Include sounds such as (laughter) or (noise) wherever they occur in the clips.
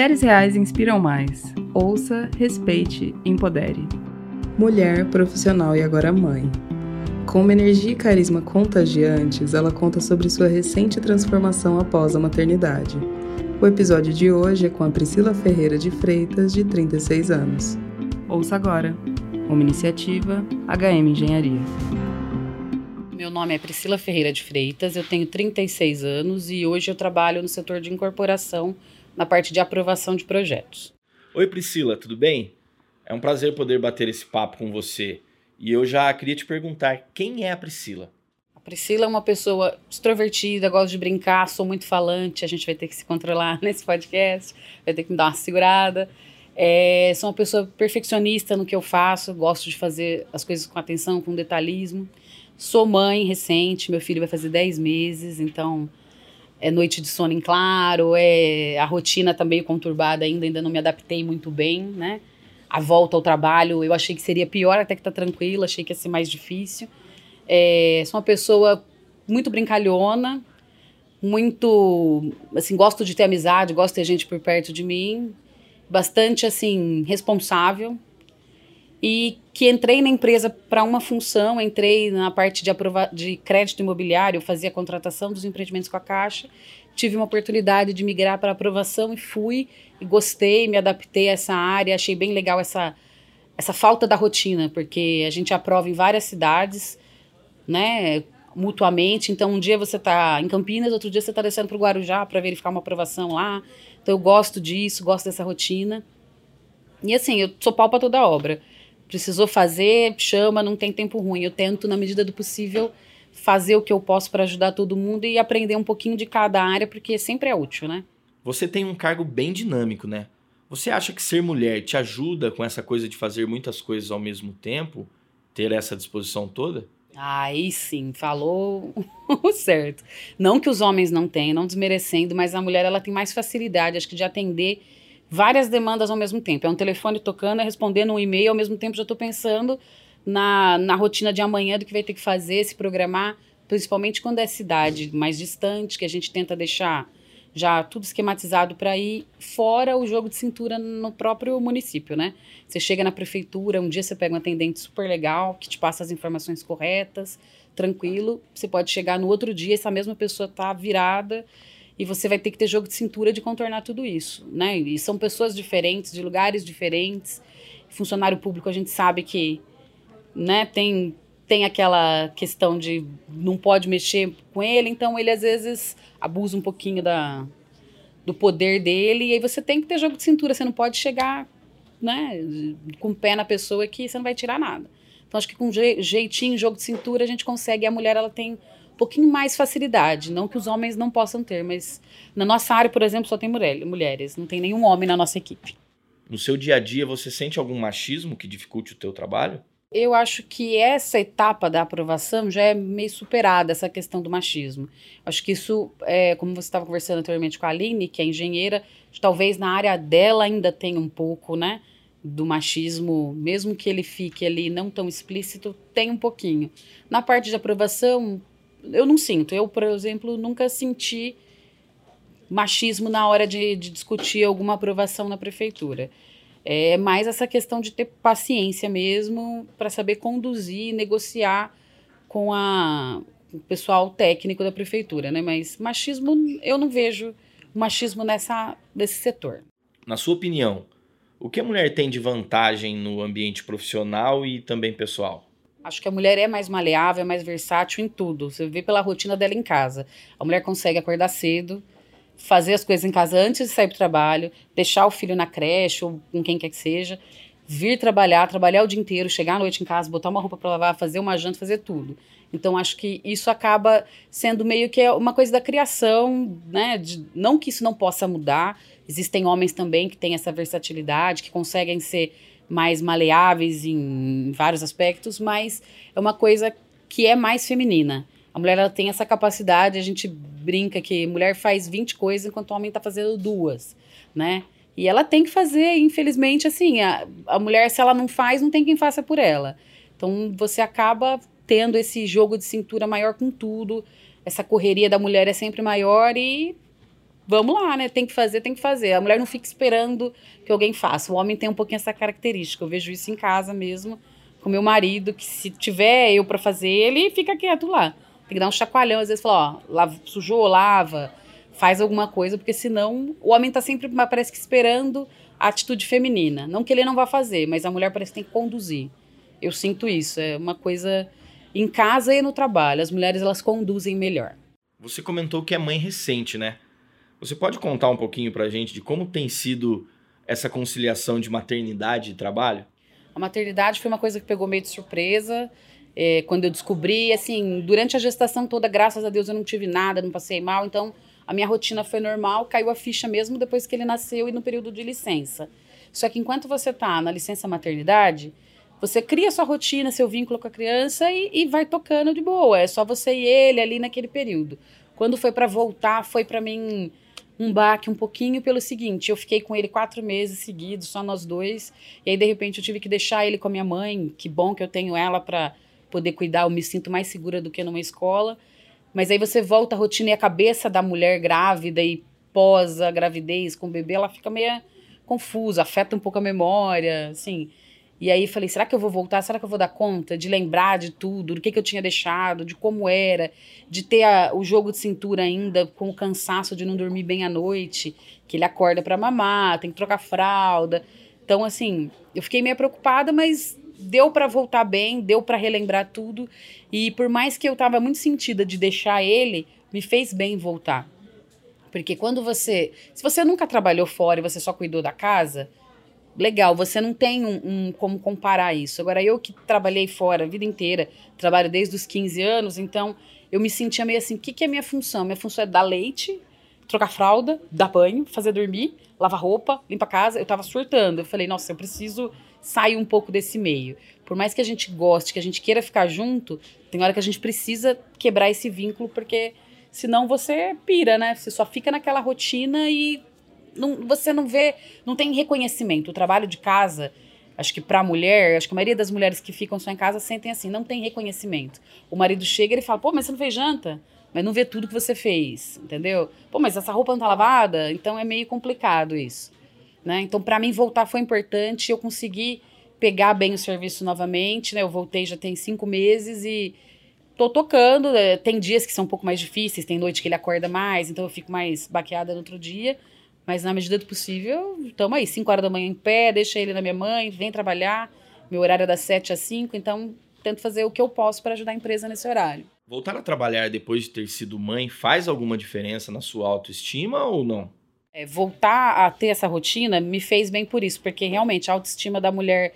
Mulheres reais inspiram mais. Ouça, respeite, empodere. Mulher, profissional e agora mãe. Com uma energia e carisma contagiantes, ela conta sobre sua recente transformação após a maternidade. O episódio de hoje é com a Priscila Ferreira de Freitas, de 36 anos. Ouça agora. Uma iniciativa HM Engenharia. Meu nome é Priscila Ferreira de Freitas, eu tenho 36 anos e hoje eu trabalho no setor de incorporação na parte de aprovação de projetos. Oi Priscila, tudo bem? É um prazer poder bater esse papo com você. E eu já queria te perguntar, quem é a Priscila? A Priscila é uma pessoa extrovertida, gosta de brincar, sou muito falante, a gente vai ter que se controlar (laughs) nesse podcast, vai ter que me dar uma segurada. É, sou uma pessoa perfeccionista no que eu faço, gosto de fazer as coisas com atenção, com detalhismo. Sou mãe recente, meu filho vai fazer 10 meses, então é noite de sono em claro, é a rotina tá meio conturbada ainda, ainda não me adaptei muito bem, né? A volta ao trabalho, eu achei que seria pior, até que tá tranquila, achei que ia ser mais difícil. É, sou uma pessoa muito brincalhona, muito, assim, gosto de ter amizade, gosto de ter gente por perto de mim, bastante, assim, responsável, e que entrei na empresa para uma função, entrei na parte de, aprova de crédito imobiliário, fazia a contratação dos empreendimentos com a Caixa, tive uma oportunidade de migrar para aprovação e fui, e gostei, me adaptei a essa área, achei bem legal essa, essa falta da rotina, porque a gente aprova em várias cidades, né, mutuamente, então um dia você está em Campinas, outro dia você está descendo para o Guarujá para verificar uma aprovação lá, então eu gosto disso, gosto dessa rotina, e assim, eu sou pau para toda obra, precisou fazer, chama, não tem tempo ruim. Eu tento, na medida do possível, fazer o que eu posso para ajudar todo mundo e aprender um pouquinho de cada área, porque sempre é útil, né? Você tem um cargo bem dinâmico, né? Você acha que ser mulher te ajuda com essa coisa de fazer muitas coisas ao mesmo tempo? Ter essa disposição toda? Aí sim, falou (laughs) certo. Não que os homens não tenham, não desmerecendo, mas a mulher ela tem mais facilidade, acho que de atender várias demandas ao mesmo tempo. É um telefone tocando, é respondendo um e-mail, ao mesmo tempo já estou pensando na, na rotina de amanhã, do que vai ter que fazer, se programar, principalmente quando é cidade mais distante, que a gente tenta deixar já tudo esquematizado para ir fora o jogo de cintura no próprio município, né? Você chega na prefeitura, um dia você pega um atendente super legal, que te passa as informações corretas, tranquilo, você pode chegar no outro dia, essa mesma pessoa tá virada e você vai ter que ter jogo de cintura de contornar tudo isso, né? E são pessoas diferentes, de lugares diferentes. Funcionário público a gente sabe que, né, tem tem aquela questão de não pode mexer com ele, então ele às vezes abusa um pouquinho da, do poder dele, e aí você tem que ter jogo de cintura, você não pode chegar né, com o pé na pessoa que você não vai tirar nada. Então acho que com jeitinho, jogo de cintura, a gente consegue, a mulher ela tem pouquinho mais facilidade. Não que os homens não possam ter, mas na nossa área, por exemplo, só tem mulher, mulheres. Não tem nenhum homem na nossa equipe. No seu dia a dia, você sente algum machismo que dificulte o teu trabalho? Eu acho que essa etapa da aprovação já é meio superada, essa questão do machismo. Acho que isso, é, como você estava conversando anteriormente com a Aline, que é engenheira, talvez na área dela ainda tenha um pouco, né? Do machismo, mesmo que ele fique ali não tão explícito, tem um pouquinho. Na parte de aprovação, eu não sinto. Eu, por exemplo, nunca senti machismo na hora de, de discutir alguma aprovação na prefeitura. É mais essa questão de ter paciência mesmo para saber conduzir, negociar com a, o pessoal técnico da prefeitura, né? Mas machismo, eu não vejo machismo nessa, nesse setor. Na sua opinião, o que a mulher tem de vantagem no ambiente profissional e também pessoal? Acho que a mulher é mais maleável, é mais versátil em tudo. Você vê pela rotina dela em casa. A mulher consegue acordar cedo, fazer as coisas em casa antes de sair para o trabalho, deixar o filho na creche ou com quem quer que seja, vir trabalhar, trabalhar o dia inteiro, chegar à noite em casa, botar uma roupa para lavar, fazer uma janta, fazer tudo. Então acho que isso acaba sendo meio que uma coisa da criação, né? De, não que isso não possa mudar. Existem homens também que têm essa versatilidade, que conseguem ser mais maleáveis em vários aspectos, mas é uma coisa que é mais feminina. A mulher ela tem essa capacidade, a gente brinca que mulher faz 20 coisas enquanto o homem está fazendo duas, né? E ela tem que fazer, infelizmente, assim, a, a mulher, se ela não faz, não tem quem faça por ela. Então você acaba tendo esse jogo de cintura maior com tudo, essa correria da mulher é sempre maior e vamos lá, né? Tem que fazer, tem que fazer. A mulher não fica esperando que alguém faça. O homem tem um pouquinho essa característica. Eu vejo isso em casa mesmo, com meu marido, que se tiver eu para fazer, ele fica quieto lá. Tem que dar um chacoalhão, às vezes falar, ó, lava, sujou, lava, faz alguma coisa, porque senão o homem tá sempre, parece que esperando a atitude feminina. Não que ele não vá fazer, mas a mulher parece que tem que conduzir. Eu sinto isso, é uma coisa em casa e no trabalho. As mulheres elas conduzem melhor. Você comentou que é mãe recente, né? Você pode contar um pouquinho pra gente de como tem sido essa conciliação de maternidade e trabalho? A maternidade foi uma coisa que pegou meio de surpresa. É, quando eu descobri, assim, durante a gestação toda, graças a Deus eu não tive nada, não passei mal, então a minha rotina foi normal, caiu a ficha mesmo depois que ele nasceu e no período de licença. Só que enquanto você tá na licença maternidade, você cria sua rotina, seu vínculo com a criança e, e vai tocando de boa. É só você e ele ali naquele período. Quando foi para voltar, foi para mim um baque um pouquinho pelo seguinte: eu fiquei com ele quatro meses seguidos, só nós dois. E aí, de repente, eu tive que deixar ele com a minha mãe. Que bom que eu tenho ela para poder cuidar. Eu me sinto mais segura do que numa escola. Mas aí você volta à rotina e a cabeça da mulher grávida e pós a gravidez com o bebê, ela fica meio confusa, afeta um pouco a memória, assim. E aí falei, será que eu vou voltar? Será que eu vou dar conta de lembrar de tudo, do que, que eu tinha deixado, de como era, de ter a, o jogo de cintura ainda com o cansaço de não dormir bem à noite, que ele acorda para mamar, tem que trocar fralda. Então, assim, eu fiquei meio preocupada, mas deu para voltar bem, deu para relembrar tudo. E por mais que eu tava muito sentida de deixar ele, me fez bem voltar. Porque quando você. Se você nunca trabalhou fora e você só cuidou da casa, legal, você não tem um, um, como comparar isso. Agora, eu que trabalhei fora a vida inteira, trabalho desde os 15 anos, então eu me sentia meio assim: o que, que é minha função? Minha função é dar leite, trocar fralda, dar banho, fazer dormir, lavar roupa, limpar casa. Eu tava surtando. Eu falei: nossa, eu preciso sair um pouco desse meio. Por mais que a gente goste, que a gente queira ficar junto, tem hora que a gente precisa quebrar esse vínculo, porque senão você pira, né? Você só fica naquela rotina e não, você não vê, não tem reconhecimento. O trabalho de casa, acho que para a mulher, acho que a maioria das mulheres que ficam só em casa sentem assim, não tem reconhecimento. O marido chega e ele fala, pô, mas você não fez janta? Mas não vê tudo que você fez, entendeu? Pô, mas essa roupa não tá lavada? Então é meio complicado isso. Né? Então, para mim, voltar foi importante. Eu consegui pegar bem o serviço novamente. Né? Eu voltei já tem cinco meses e tô tocando. Né? Tem dias que são um pouco mais difíceis, tem noite que ele acorda mais, então eu fico mais baqueada no outro dia. Mas na medida do possível, estamos aí, 5 horas da manhã em pé, deixa ele na minha mãe, vem trabalhar. Meu horário é das 7 às 5, então tento fazer o que eu posso para ajudar a empresa nesse horário. Voltar a trabalhar depois de ter sido mãe faz alguma diferença na sua autoestima ou não? É, voltar a ter essa rotina me fez bem por isso, porque realmente a autoestima da mulher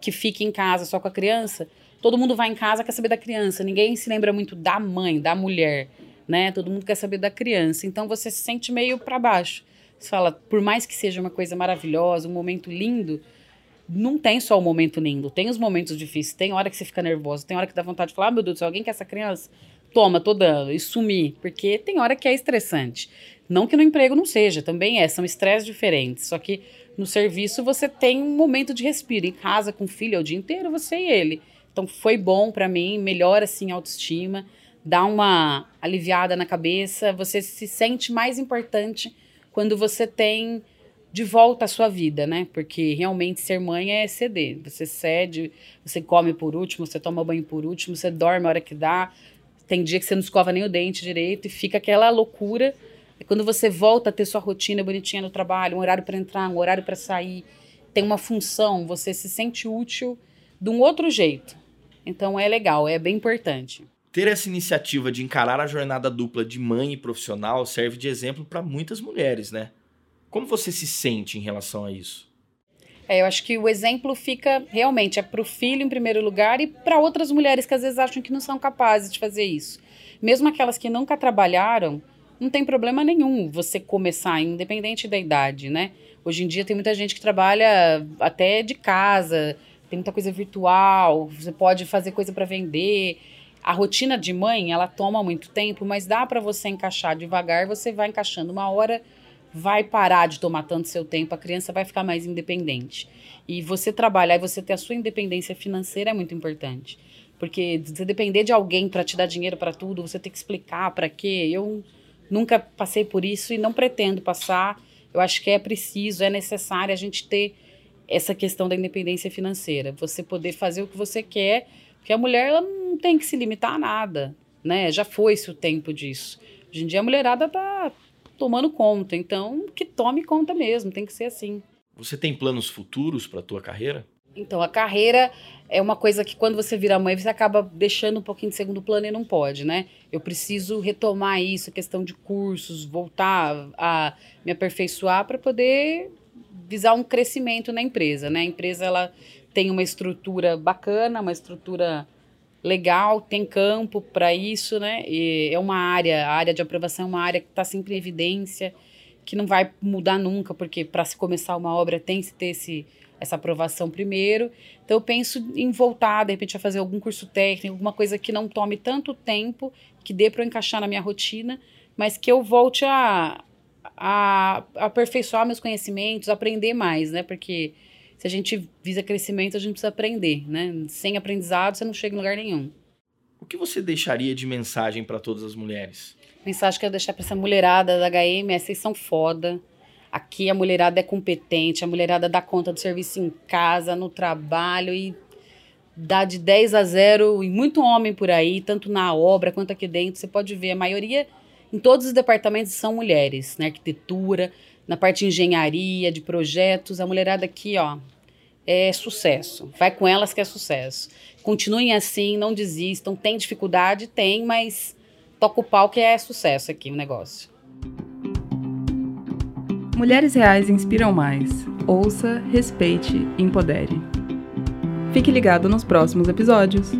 que fica em casa só com a criança, todo mundo vai em casa quer saber da criança, ninguém se lembra muito da mãe, da mulher, né? Todo mundo quer saber da criança, então você se sente meio para baixo. Você fala, por mais que seja uma coisa maravilhosa, um momento lindo, não tem só o momento lindo, tem os momentos difíceis, tem hora que você fica nervoso, tem hora que dá vontade de falar, ah, meu Deus alguém quer essa criança? Toma, tô dando, e sumir, porque tem hora que é estressante. Não que no emprego não seja, também é, são estresses diferentes, só que no serviço você tem um momento de respiro, em casa com o filho é o dia inteiro, você e ele. Então foi bom para mim, melhora assim a autoestima, dá uma aliviada na cabeça, você se sente mais importante quando você tem de volta a sua vida, né? Porque realmente ser mãe é ceder. Você cede, você come por último, você toma banho por último, você dorme a hora que dá. Tem dia que você não escova nem o dente direito e fica aquela loucura. E quando você volta a ter sua rotina bonitinha no trabalho, um horário para entrar, um horário para sair, tem uma função, você se sente útil de um outro jeito. Então é legal, é bem importante. Ter essa iniciativa de encarar a jornada dupla de mãe e profissional serve de exemplo para muitas mulheres, né? Como você se sente em relação a isso? É, eu acho que o exemplo fica realmente é para o filho em primeiro lugar e para outras mulheres que às vezes acham que não são capazes de fazer isso. Mesmo aquelas que nunca trabalharam, não tem problema nenhum você começar, independente da idade, né? Hoje em dia tem muita gente que trabalha até de casa, tem muita coisa virtual, você pode fazer coisa para vender a rotina de mãe, ela toma muito tempo, mas dá para você encaixar devagar, você vai encaixando uma hora, vai parar de tomar tanto seu tempo, a criança vai ficar mais independente. E você trabalhar e você ter a sua independência financeira é muito importante. Porque você depender de alguém para te dar dinheiro para tudo, você ter que explicar para quê, eu Nunca passei por isso e não pretendo passar. Eu acho que é preciso, é necessário a gente ter essa questão da independência financeira. Você poder fazer o que você quer, porque a mulher ela não tem que se limitar a nada, né? Já foi-se o tempo disso. Hoje em dia a mulherada tá tomando conta, então que tome conta mesmo, tem que ser assim. Você tem planos futuros para a tua carreira? Então, a carreira é uma coisa que quando você vira mãe, você acaba deixando um pouquinho de segundo plano e não pode, né? Eu preciso retomar isso, questão de cursos, voltar a me aperfeiçoar para poder visar um crescimento na empresa, né? A empresa ela tem uma estrutura bacana, uma estrutura legal, tem campo para isso, né? E é uma área, a área de aprovação é uma área que está sempre em evidência, que não vai mudar nunca, porque para se começar uma obra tem que ter esse essa aprovação primeiro. Então, eu penso em voltar, de repente, a fazer algum curso técnico, alguma coisa que não tome tanto tempo, que dê para eu encaixar na minha rotina, mas que eu volte a, a, aperfeiçoar meus conhecimentos, aprender mais, né? Porque se a gente visa crescimento, a gente precisa aprender, né? Sem aprendizado, você não chega em lugar nenhum. O que você deixaria de mensagem para todas as mulheres? Mensagem que eu deixar para essa mulherada da HM é: vocês são foda Aqui a mulherada é competente, a mulherada dá conta do serviço em casa, no trabalho e dá de 10 a 0 e muito homem por aí, tanto na obra quanto aqui dentro. Você pode ver, a maioria em todos os departamentos são mulheres, na arquitetura, na parte de engenharia, de projetos. A mulherada aqui, ó, é sucesso. Vai com elas que é sucesso. Continuem assim, não desistam. Tem dificuldade? Tem, mas toca o pau que é sucesso aqui o negócio. Mulheres Reais inspiram mais. Ouça, respeite, empodere. Fique ligado nos próximos episódios.